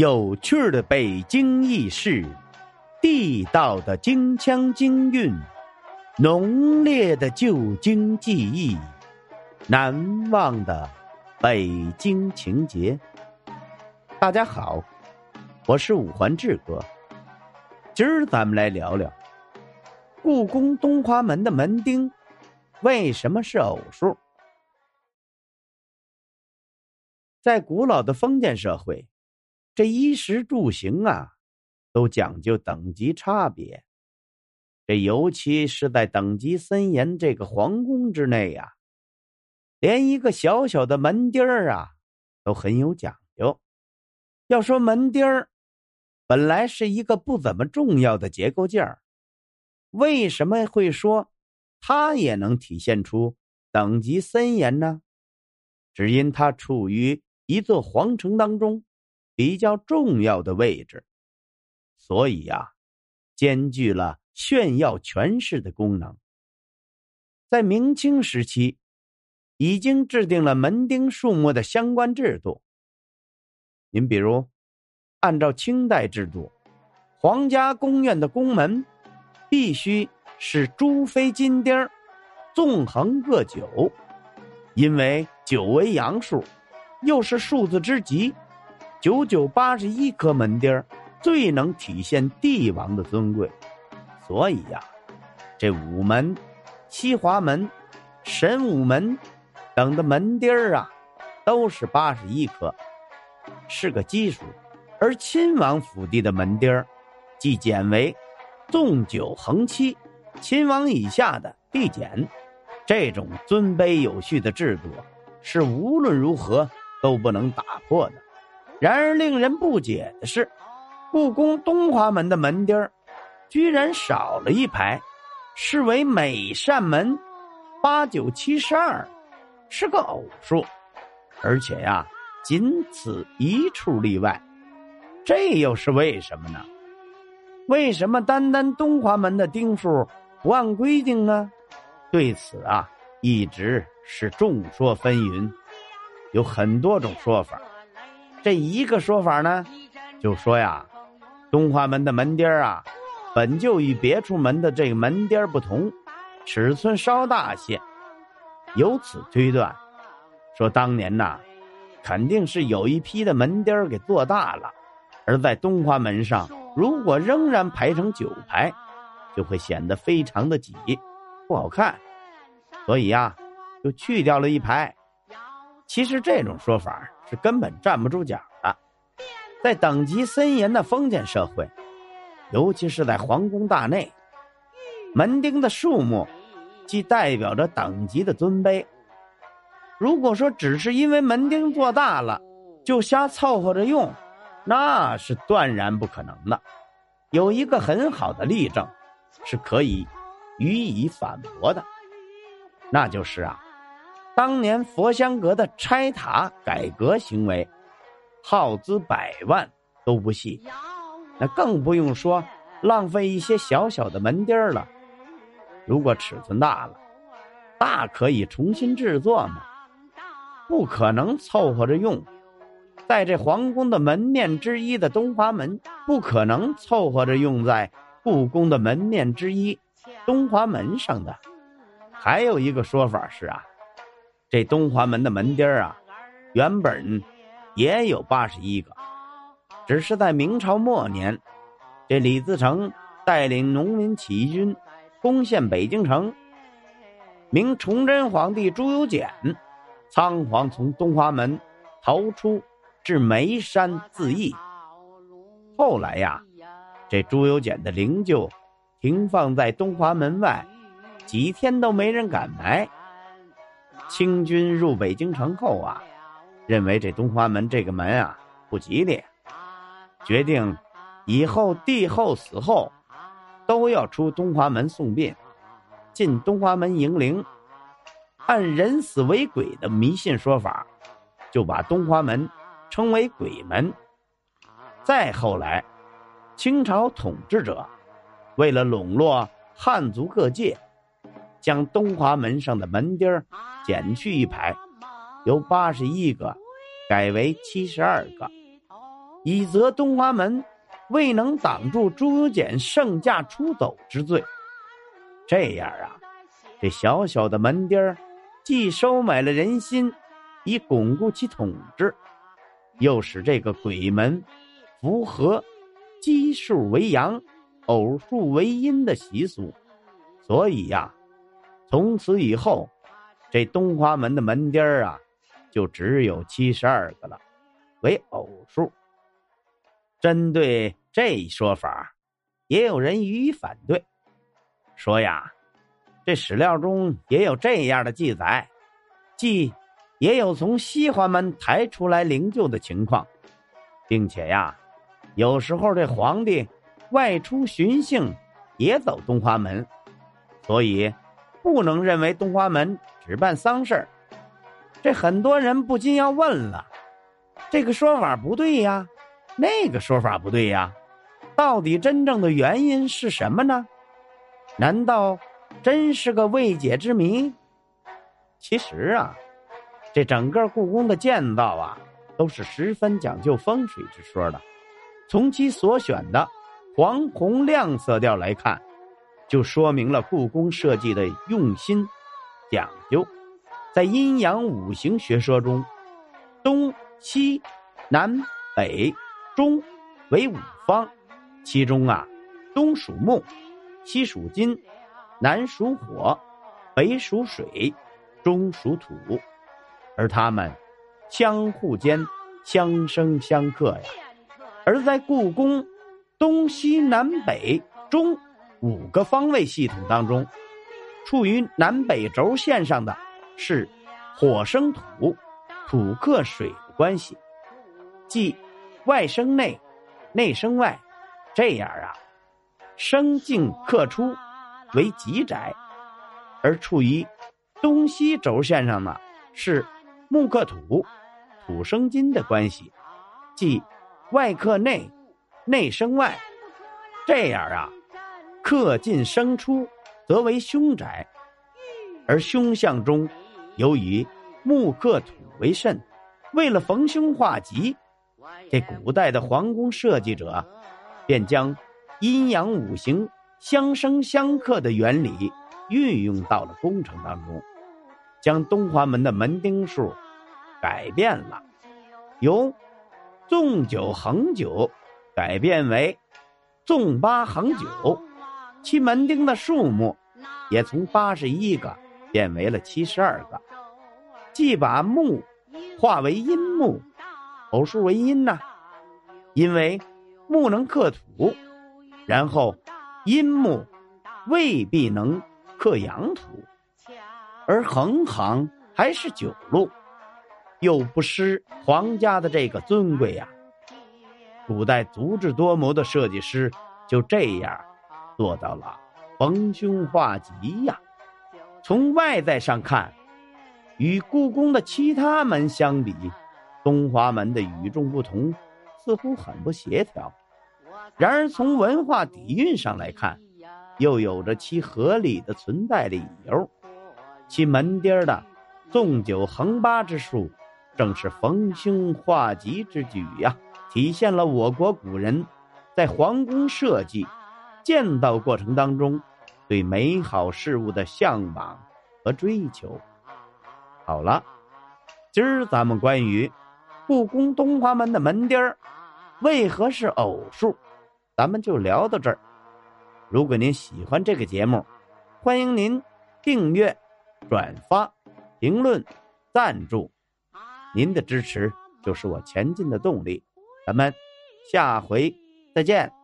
有趣的北京轶事，地道的京腔京韵，浓烈的旧京记忆，难忘的北京情节。大家好，我是五环志哥。今儿咱们来聊聊故宫东华门的门钉为什么是偶数。在古老的封建社会。这衣食住行啊，都讲究等级差别。这尤其是在等级森严这个皇宫之内呀，连一个小小的门钉儿啊，都很有讲究。要说门钉儿，本来是一个不怎么重要的结构件儿，为什么会说它也能体现出等级森严呢？只因它处于一座皇城当中。比较重要的位置，所以呀，兼具了炫耀权势的功能。在明清时期，已经制定了门钉数目的相关制度。您比如，按照清代制度，皇家宫苑的宫门必须是朱飞金钉纵横各九，因为九为阳数，又是数字之极。九九八十一颗门钉最能体现帝王的尊贵，所以呀，这午门、西华门、神武门等的门钉啊，都是八十一颗，是个基数。而亲王府邸的门钉即减为纵九横七，亲王以下的递减。这种尊卑有序的制度，是无论如何都不能打破的。然而，令人不解的是，故宫东华门的门钉居然少了一排，视为每扇门八九七十二，是个偶数，而且呀，仅此一处例外，这又是为什么呢？为什么单单东华门的钉数不按规定呢？对此啊，一直是众说纷纭，有很多种说法。这一个说法呢，就说呀，东华门的门钉啊，本就与别处门的这个门钉不同，尺寸稍大些，由此推断，说当年呐，肯定是有一批的门钉给做大了，而在东华门上，如果仍然排成九排，就会显得非常的挤，不好看，所以呀，就去掉了一排。其实这种说法。是根本站不住脚的，在等级森严的封建社会，尤其是在皇宫大内，门钉的数目，既代表着等级的尊卑。如果说只是因为门钉做大了，就瞎凑合着用，那是断然不可能的。有一个很好的例证，是可以予以反驳的，那就是啊。当年佛香阁的拆塔改革行为，耗资百万都不细，那更不用说浪费一些小小的门钉了。如果尺寸大了，大可以重新制作嘛，不可能凑合着用。在这皇宫的门面之一的东华门，不可能凑合着用在故宫的门面之一东华门上的。还有一个说法是啊。这东华门的门钉啊，原本也有八十一个，只是在明朝末年，这李自成带领农民起义军攻陷北京城，明崇祯皇帝朱由检仓皇从东华门逃出，至眉山自缢。后来呀，这朱由检的灵柩停放在东华门外，几天都没人敢埋。清军入北京城后啊，认为这东华门这个门啊不吉利，决定以后帝后死后都要出东华门送殡，进东华门迎灵。按人死为鬼的迷信说法，就把东华门称为鬼门。再后来，清朝统治者为了笼络汉族各界。将东华门上的门钉减去一排，由八十一个改为七十二个。以责东华门未能挡住朱由检圣驾出走之罪。这样啊，这小小的门钉儿，既收买了人心，以巩固其统治，又使这个鬼门符合奇数为阳、偶数为阴的习俗。所以呀，从此以后，这东华门的门钉儿啊，就只有七十二个了，为偶数。针对这一说法，也有人予以反对，说呀，这史料中也有这样的记载，即也有从西华门抬出来灵柩的情况，并且呀，有时候这皇帝外出巡幸，也走东华门。所以，不能认为东华门只办丧事这很多人不禁要问了：这个说法不对呀，那个说法不对呀，到底真正的原因是什么呢？难道真是个未解之谜？其实啊，这整个故宫的建造啊，都是十分讲究风水之说的。从其所选的黄红亮色调来看。就说明了故宫设计的用心讲究，在阴阳五行学说中，东西南北中为五方，其中啊，东属木，西属金，南属火，北属水，中属土，而它们相互间相生相克呀。而在故宫东西南北中。五个方位系统当中，处于南北轴线上的是火生土、土克水的关系，即外生内、内生外，这样啊，生进克出为极宅；而处于东西轴线上呢，是木克土、土生金的关系，即外克内、内生外，这样啊。克进生出，则为凶宅；而凶相中，由于木克土为甚，为了逢凶化吉，这古代的皇宫设计者便将阴阳五行相生相克的原理运用到了工程当中，将东华门的门钉数改变了，由纵九横九改变为纵八横九。其门钉的数目也从八十一个变为了七十二个，既把木化为阴木，偶数为阴呐，因为木能克土，然后阴木未必能克阳土，而横行还是九路，又不失皇家的这个尊贵呀。古代足智多谋的设计师就这样。做到了逢凶化吉呀！从外在上看，与故宫的其他门相比，东华门的与众不同似乎很不协调。然而从文化底蕴上来看，又有着其合理的存在理由。其门钉的纵九横八之术，正是逢凶化吉之举呀！体现了我国古人在皇宫设计。建造过程当中，对美好事物的向往和追求。好了，今儿咱们关于故宫东华门的门钉儿为何是偶数，咱们就聊到这儿。如果您喜欢这个节目，欢迎您订阅、转发、评论、赞助，您的支持就是我前进的动力。咱们下回再见。